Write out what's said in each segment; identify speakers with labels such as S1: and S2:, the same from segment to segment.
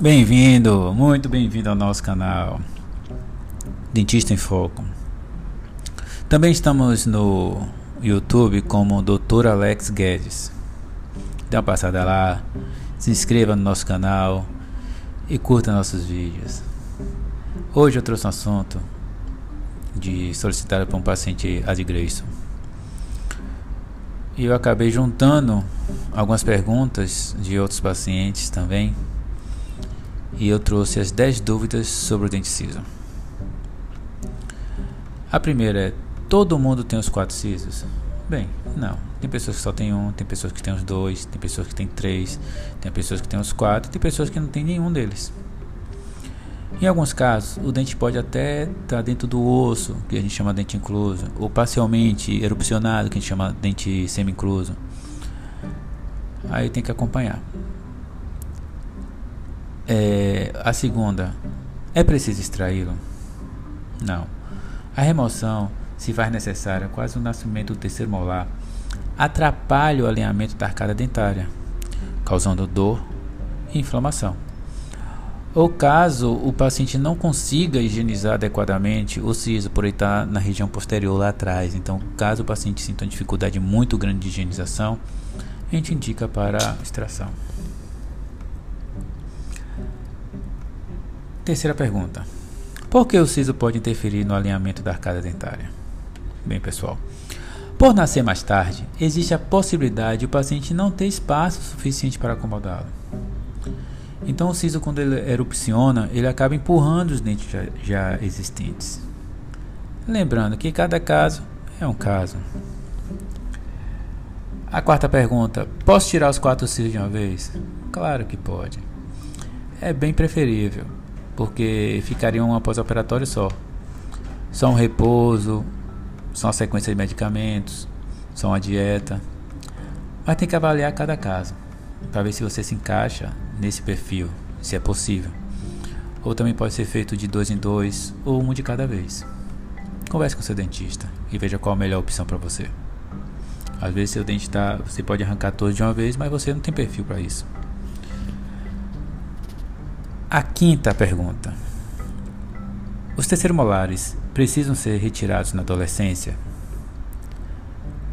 S1: Bem-vindo, muito bem-vindo ao nosso canal Dentista em Foco. Também estamos no YouTube como Dr. Alex Guedes. Dê uma passada lá, se inscreva no nosso canal e curta nossos vídeos. Hoje eu trouxe um assunto de solicitado para um paciente Ad Grayson. E eu acabei juntando algumas perguntas de outros pacientes também e eu trouxe as 10 dúvidas sobre o denticiso. A primeira é: todo mundo tem os quatro sisos? Bem, não. Tem pessoas que só tem um, tem pessoas que tem os dois, tem pessoas que tem três, tem pessoas que tem os quatro, tem pessoas que não tem nenhum deles. Em alguns casos, o dente pode até estar dentro do osso, que a gente chama de dente incluso, ou parcialmente erupcionado, que a gente chama de dente semi-incluso. Aí tem que acompanhar. É, a segunda, é preciso extraí-lo? Não. A remoção, se faz necessária quase o nascimento do terceiro molar, atrapalha o alinhamento da arcada dentária, causando dor e inflamação. Ou caso o paciente não consiga higienizar adequadamente o siso por estar na região posterior lá atrás. Então, caso o paciente sinta uma dificuldade muito grande de higienização, a gente indica para extração. Terceira pergunta: Por que o siso pode interferir no alinhamento da arcada dentária? Bem, pessoal, por nascer mais tarde, existe a possibilidade de o paciente não ter espaço suficiente para acomodá-lo. Então, o siso, quando ele erupciona, ele acaba empurrando os dentes já, já existentes. Lembrando que cada caso é um caso. A quarta pergunta: Posso tirar os quatro sisos de uma vez? Claro que pode. É bem preferível porque ficaria um pós-operatório só. Só um repouso, só uma sequência de medicamentos, só uma dieta. Mas tem que avaliar cada caso, para ver se você se encaixa nesse perfil, se é possível. Ou também pode ser feito de dois em dois, ou um de cada vez. Converse com seu dentista e veja qual a melhor opção para você. Às vezes seu dente está, você pode arrancar todos de uma vez, mas você não tem perfil para isso. A quinta pergunta: Os terceiros molares precisam ser retirados na adolescência?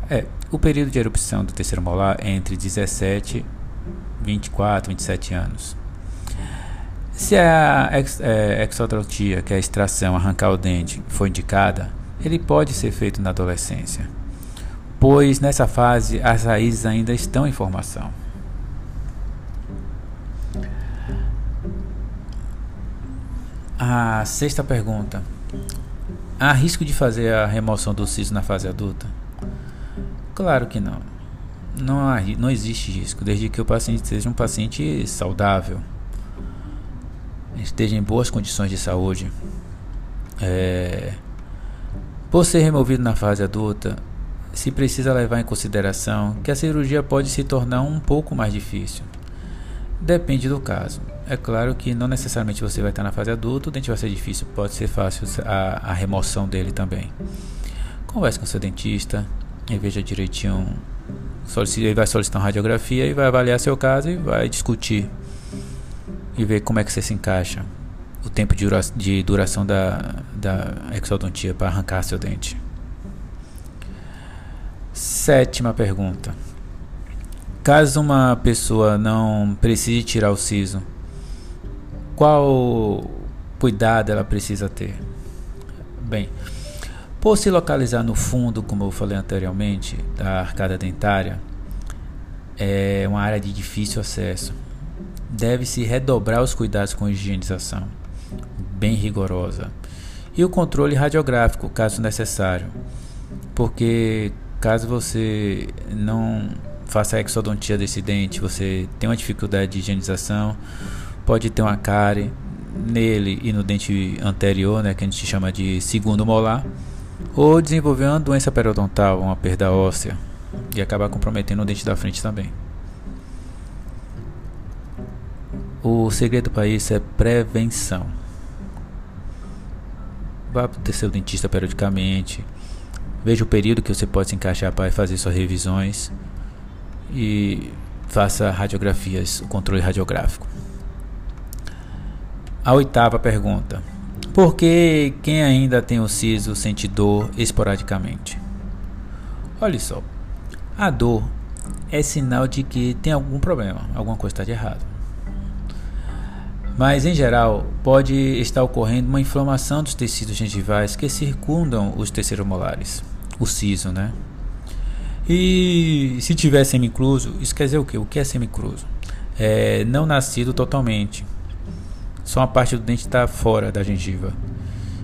S1: É, o período de erupção do terceiro molar é entre 17 24, 27 anos. Se a ex, é, que é a extração, arrancar o dente, for indicada, ele pode ser feito na adolescência, pois nessa fase as raízes ainda estão em formação. A sexta pergunta: Há risco de fazer a remoção do siso na fase adulta? Claro que não. Não, há, não existe risco, desde que o paciente seja um paciente saudável, esteja em boas condições de saúde. É, por ser removido na fase adulta, se precisa levar em consideração que a cirurgia pode se tornar um pouco mais difícil. Depende do caso. É claro que não necessariamente você vai estar na fase adulta, o dente vai ser difícil, pode ser fácil a, a remoção dele também. Converse com seu dentista e veja direitinho. Ele vai solicitar uma radiografia e vai avaliar seu caso e vai discutir e ver como é que você se encaixa. O tempo de, dura de duração da, da exodontia para arrancar seu dente. Sétima pergunta. Caso uma pessoa não precise tirar o siso, qual cuidado ela precisa ter? Bem, por se localizar no fundo, como eu falei anteriormente, da arcada dentária, é uma área de difícil acesso. Deve-se redobrar os cuidados com higienização, bem rigorosa, e o controle radiográfico, caso necessário, porque caso você não faça a exodontia desse dente, você tem uma dificuldade de higienização, pode ter uma cárie nele e no dente anterior, né, que a gente chama de segundo molar, ou desenvolver uma doença periodontal, uma perda óssea, e acabar comprometendo o dente da frente também. O segredo para isso é prevenção. Vá para o seu dentista periodicamente. Veja o período que você pode se encaixar para fazer suas revisões e faça radiografias, o controle radiográfico. A oitava pergunta: Por que quem ainda tem o siso sente dor esporadicamente? Olha só, a dor é sinal de que tem algum problema, alguma coisa está de errado. Mas em geral, pode estar ocorrendo uma inflamação dos tecidos gengivais que circundam os terceiros molares, o siso, né? E se tiver semicluso, isso quer dizer o que? O que é semicluso? É não nascido totalmente. Só uma parte do dente está fora da gengiva.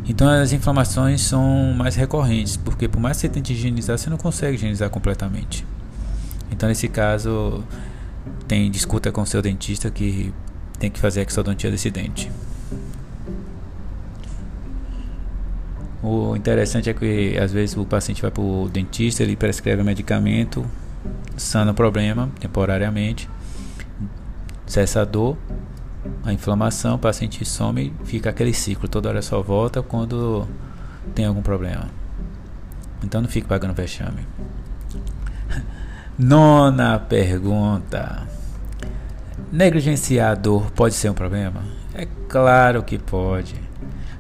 S1: Então as inflamações são mais recorrentes, porque por mais que você tente higienizar, você não consegue higienizar completamente. Então nesse caso, tem discuta com seu dentista que tem que fazer a exodontia desse dente. O interessante é que às vezes o paciente vai para o dentista, ele prescreve um medicamento, sana o problema temporariamente, cessa a dor, a inflamação, o paciente some fica aquele ciclo, toda hora só volta quando tem algum problema. Então não fique pagando vexame. Nona pergunta. Negligenciar a dor pode ser um problema? É claro que pode.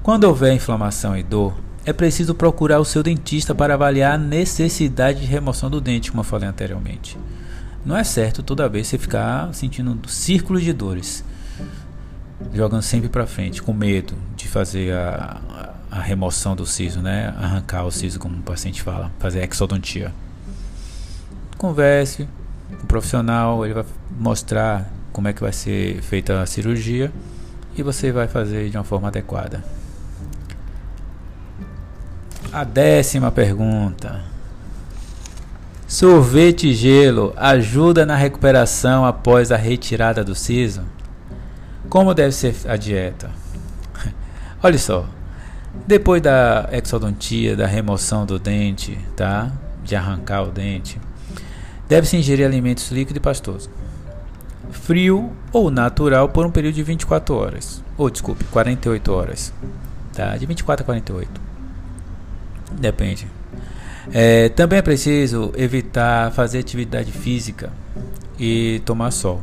S1: Quando houver inflamação e dor, é preciso procurar o seu dentista para avaliar a necessidade de remoção do dente, como eu falei anteriormente. Não é certo toda vez você ficar sentindo círculos de dores, jogando sempre para frente, com medo de fazer a, a, a, remoção do siso, né? Arrancar o siso, como o paciente fala, fazer exodontia. Converse com o profissional, ele vai mostrar como é que vai ser feita a cirurgia e você vai fazer de uma forma adequada. A décima pergunta. Sorvete e gelo ajuda na recuperação após a retirada do siso? Como deve ser a dieta? Olha só. Depois da exodontia, da remoção do dente, tá? De arrancar o dente, deve-se ingerir alimentos líquidos e pastosos. Frio ou natural por um período de 24 horas. Ou desculpe, 48 horas. Tá? De 24 a 48. Depende. É, também é preciso evitar fazer atividade física e tomar sol.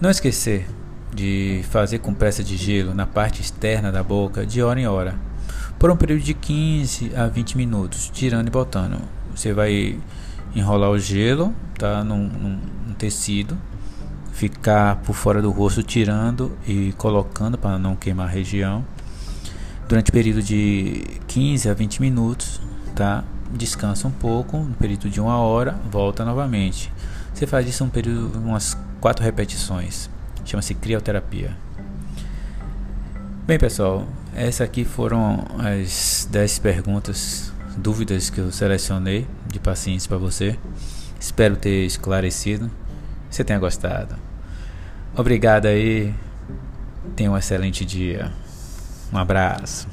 S1: Não esquecer de fazer compressa de gelo na parte externa da boca de hora em hora, por um período de 15 a 20 minutos, tirando e botando. Você vai enrolar o gelo tá, num, num, num tecido, ficar por fora do rosto tirando e colocando para não queimar a região durante o período de 15 a 20 minutos, tá? Descansa um pouco, no período de uma hora, volta novamente. Você faz isso um período, umas quatro repetições. Chama-se crioterapia. Bem, pessoal, essas aqui foram as 10 perguntas, dúvidas que eu selecionei de pacientes para você. Espero ter esclarecido. Você tenha gostado. Obrigado aí. Tenha um excelente dia. Um abraço.